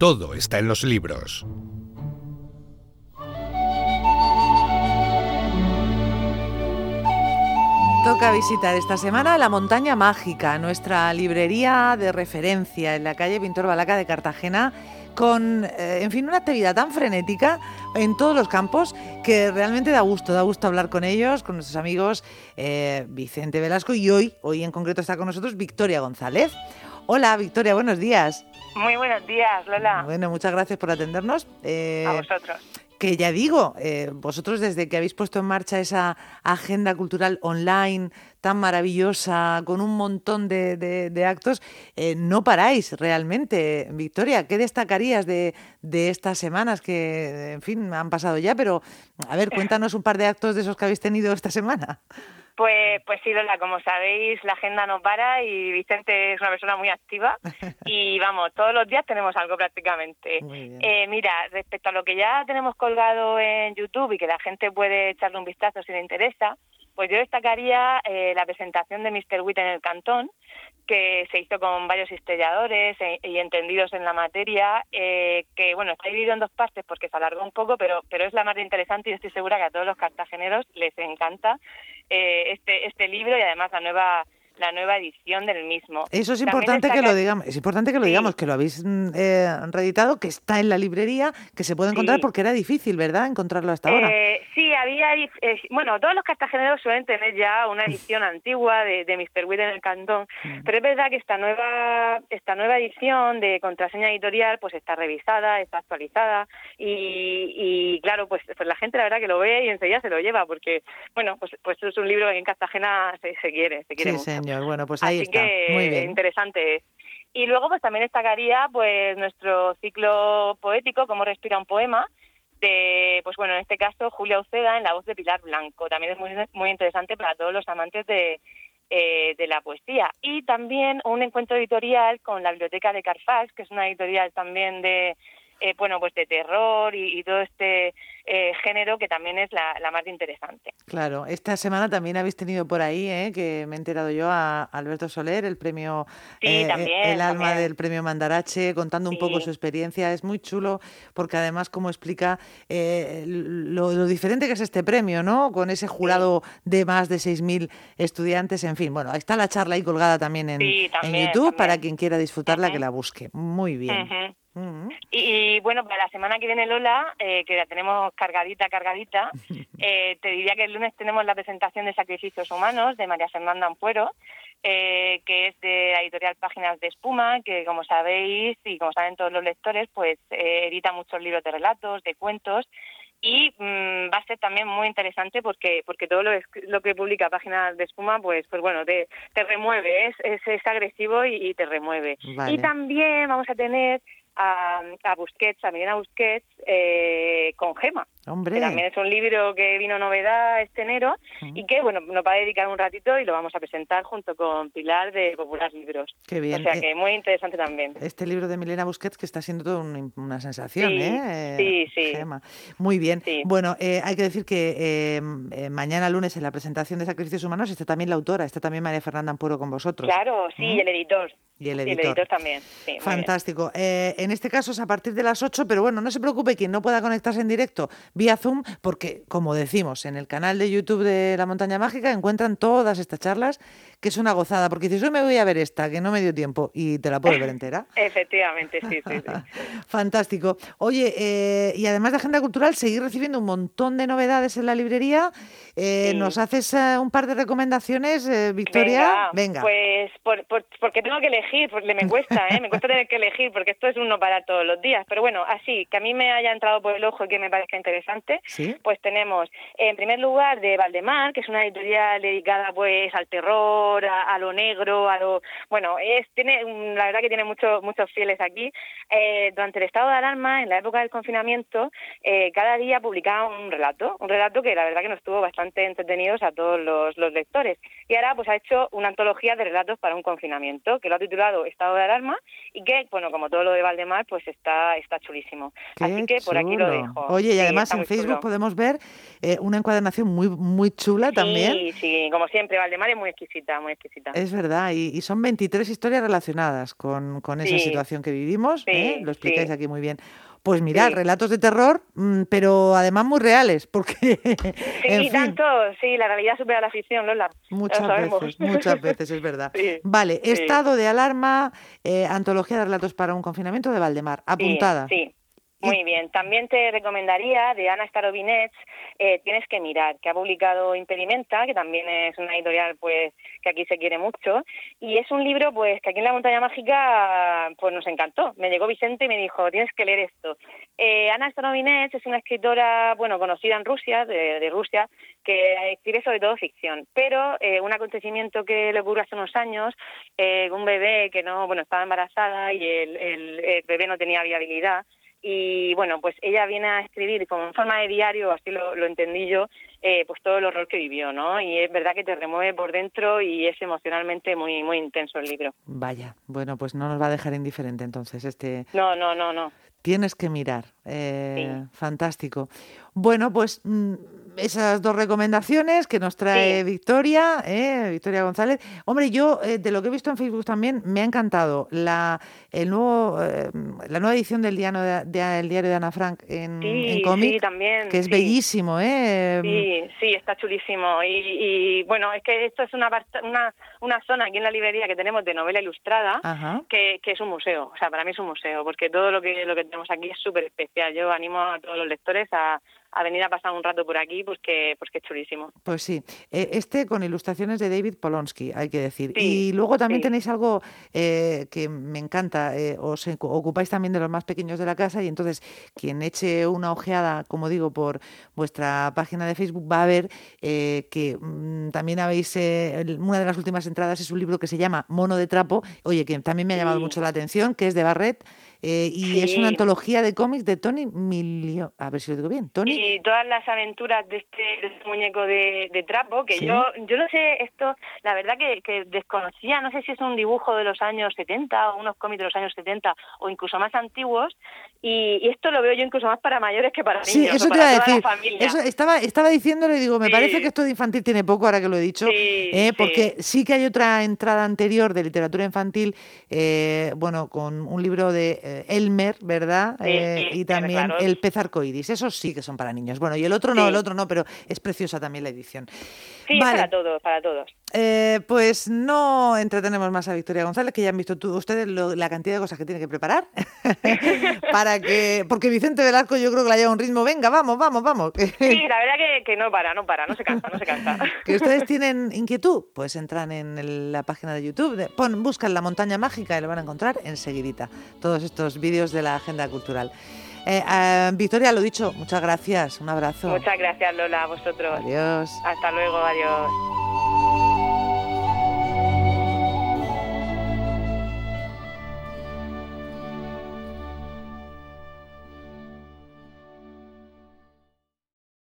todo está en los libros. Toca visitar esta semana la Montaña Mágica, nuestra librería de referencia en la calle Pintor Balaca de Cartagena, con, eh, en fin, una actividad tan frenética en todos los campos que realmente da gusto, da gusto hablar con ellos, con nuestros amigos eh, Vicente Velasco y hoy, hoy en concreto está con nosotros Victoria González. Hola Victoria, buenos días. Muy buenos días, Lola. Bueno, muchas gracias por atendernos. Eh, A vosotros que ya digo, eh, vosotros desde que habéis puesto en marcha esa agenda cultural online tan maravillosa, con un montón de, actos, eh, no paráis realmente. Victoria, ¿qué destacarías de, de, estas semanas que, en fin, han pasado ya? Pero, a ver, cuéntanos un par de actos de esos que habéis tenido esta semana. Pues, pues sí, Lola, como sabéis, la agenda no para y Vicente es una persona muy activa y vamos, todos los días tenemos algo prácticamente. Eh, mira, respecto a lo que ya tenemos colgado en YouTube y que la gente puede echarle un vistazo si le interesa, pues yo destacaría eh, la presentación de Mr. Witt en el Cantón, que se hizo con varios historiadores e, y entendidos en la materia, eh, que bueno, está dividido en dos partes porque se alargó un poco, pero, pero es la más interesante y estoy segura que a todos los cartageneros les encanta eh, este, este libro y además la nueva la nueva edición del mismo. Eso es importante que lo digamos, es importante que lo digamos, que lo habéis mm, eh, reeditado, que está en la librería, que se puede encontrar porque era difícil, ¿verdad? Encontrarlo hasta ahora. Eh, sí, había, eh, bueno, todos los cartageneros suelen tener ya una edición antigua de, de Mr. Witt en el Cantón, mm. pero es verdad que esta nueva, esta nueva edición de contraseña editorial, pues está revisada, está actualizada y, claro, pues, pues la gente la verdad que lo ve y enseguida se lo lleva, porque, bueno, pues, pues es un libro que en Cartagena se, quiere, se quiere sí, bueno, pues ahí está. Muy bien. interesante Y luego pues también destacaría pues nuestro ciclo poético, Cómo respira un poema, de, pues bueno, en este caso Julia Uceda en la voz de Pilar Blanco. También es muy, muy interesante para todos los amantes de, eh, de la poesía. Y también un encuentro editorial con la Biblioteca de Carfax, que es una editorial también de, eh, bueno, pues de terror y, todo este eh, género que también es la, más interesante. Claro, esta semana también habéis tenido por ahí, eh, que me he enterado yo, a Alberto Soler, el premio, sí, también, el alma del premio Mandarache, contando un poco su experiencia. Es muy chulo porque además como explica lo, diferente que es este premio, ¿no? Con ese jurado de más de 6.000 estudiantes, en fin. Bueno, está la charla ahí colgada también en, YouTube para quien quiera disfrutarla, que la busque. Muy bien. Y, bueno, para la semana que viene, Lola, eh, que la tenemos cargadita, cargadita, eh, te diría que el lunes tenemos la presentación de Sacrificios Humanos de María Fernanda Ampuero, eh, que es de la editorial Páginas de Espuma, que como sabéis y como saben todos los lectores, pues edita muchos libros de relatos, de cuentos, y mm, va a ser también muy interesante porque porque todo lo, lo que publica Páginas de Espuma, pues pues bueno, te, te remueve, es, es, agresivo y, te remueve. Y también vamos a tener a, a Busquets, a Milena Busquets, eh, con Gema. Hombre. también es un libro que vino novedad este enero y que, bueno, nos va a dedicar un ratito y lo vamos a presentar junto con Pilar de Popular Libros. Qué bien. O sea que muy interesante también. Este libro de Milena Busquets que está siendo toda una, sensación, ¿eh? Sí, sí. Gema. Muy bien. Bueno, eh, hay que decir que eh, mañana lunes en la presentación de Sacrificios Humanos está también la autora, está también María Fernanda Ampuro con vosotros. Claro, sí, y el editor. Y el editor. Y el editor también. Fantástico. en este caso es a partir de las 8, pero bueno, no se preocupe quien no pueda conectarse en directo vía Zoom, porque como decimos, en el canal de YouTube de La Montaña Mágica encuentran todas estas charlas, que es una gozada, porque dices, hoy me voy a ver esta, que no me dio tiempo, y te la puedo ver entera. Efectivamente, sí, sí, Fantástico. Oye, eh, y además de agenda cultural, seguir recibiendo un montón de novedades en la librería. Eh, ¿Nos haces eh, un par de recomendaciones, Victoria? Venga, Pues porque tengo que elegir, porque me cuesta, ¿eh? me cuesta tener que elegir, porque esto es uno para todos los días. Pero bueno, así, que a mí me haya entrado por el ojo y que me parezca interesante, pues tenemos, en primer lugar, de Valdemar, que es una editorial dedicada pues al terror, a, lo negro, a lo... Bueno, es tiene la verdad que tiene muchos muchos fieles aquí. Eh, durante el estado de alarma, en la época del confinamiento, eh, cada día publicaba un relato, un relato que la verdad que nos estuvo bastante entretenidos a todos los, los lectores. Y ahora pues ha hecho una antología de relatos para un confinamiento, que lo ha titulado Estado de Alarma, y que, bueno, como todo lo de Valdemar, pues está, está chulísimo. Así que por aquí lo dejo. Oye, y además en Facebook podemos ver eh, una encuadernación muy, muy chula también. Sí, sí, como siempre, Valdemar es muy exquisita, muy exquisita. Es verdad, y, son 23 historias relacionadas con, con esa situación que vivimos, ¿eh? lo explicáis aquí muy bien. Pues mirad, relatos de terror, mm, pero además muy reales, porque... Sí, tanto, sí, la realidad supera la ficción, Lola. Muchas veces, muchas veces, es verdad. vale, estado de alarma, eh, antología de relatos para un confinamiento de Valdemar, apuntada. sí. Muy bien. También te recomendaría de Ana Starobinets, eh, Tienes que mirar, que ha publicado Impedimenta, que también es una editorial pues que aquí se quiere mucho. Y es un libro pues que aquí en la Montaña Mágica pues nos encantó. Me llegó Vicente y me dijo, tienes que leer esto. Eh, Ana Starobinets es una escritora, bueno, conocida en Rusia, de, Rusia, que escribe sobre todo ficción. Pero eh, un acontecimiento que le ocurrió hace unos años, eh, un bebé que no, bueno, estaba embarazada y el, el bebé no tenía viabilidad, y bueno, pues ella viene a escribir como en forma de diario, así lo, lo entendí yo, eh, pues todo el horror que vivió, ¿no? Y es verdad que te remueve por dentro y es emocionalmente muy muy intenso el libro. Vaya, bueno, pues no nos va a dejar indiferente entonces este... No, no, no, no. Tienes que mirar. Eh, fantástico. Bueno, pues mm, esas dos recomendaciones que nos trae Victoria, eh, Victoria González. Hombre, yo eh, de lo que he visto en Facebook también me ha encantado la el nuevo la nueva edición del diario de, el diario de Ana Frank en, sí, cómic, también, que es bellísimo, ¿eh? Sí, sí, está chulísimo. Y, bueno, es que esto es una, una una zona aquí en la librería que tenemos de novela ilustrada, que, que es un museo. O sea, para mí es un museo, porque todo lo que lo que tenemos aquí es súper especial. Yo animo a todos los lectores a, a venir a pasar un rato por aquí, pues que, pues que es chulísimo. Pues sí, eh, este con ilustraciones de David Polonsky, hay que decir. y luego también tenéis algo eh, que me encanta, eh, os ocupáis también de los más pequeños de la casa y entonces quien eche una ojeada, como digo, por vuestra página de Facebook va a ver que mm, también habéis, una de las últimas entradas es un libro que se llama Mono de Trapo, oye, que también me ha llamado mucho la atención, que es de Barret. Eh, y es una antología de cómics de Tony Milio. A ver si lo digo bien. Tony. Y todas las aventuras de este, este muñeco de, trapo, que yo yo no sé esto, la verdad que, que, desconocía, no sé si es un dibujo de los años 70 o unos cómics de los años 70 o incluso más antiguos. Y, esto lo veo yo incluso más para mayores que para niños. Sí, eso te iba a decir. Eso estaba, estaba diciéndolo y digo, me parece que esto de infantil tiene poco, ahora que lo he dicho. Eh, porque sí. que hay otra entrada anterior de literatura infantil, eh, bueno, con un libro de eh, Elmer, ¿verdad? Eh, y también el pez arcoíris. Esos sí que son para niños. Bueno, y el otro no, el otro no, pero es preciosa también la edición. Sí, para todos, para todos. Eh, pues no entretenemos más a Victoria González, que ya han visto tú, ustedes la cantidad de cosas que tiene que preparar para que, porque Vicente Velasco yo creo que la lleva un ritmo, venga, vamos, vamos, vamos. sí, la verdad que, no para, no para, no se cansa, no se cansa. que ustedes tienen inquietud, pues entran en la página de YouTube, pon, buscan la montaña mágica y lo van a encontrar enseguidita, todos estos vídeos de la agenda cultural. Eh, eh, Victoria, lo dicho, muchas gracias, un abrazo. Muchas gracias Lola, a vosotros. Adiós. Hasta luego, adiós.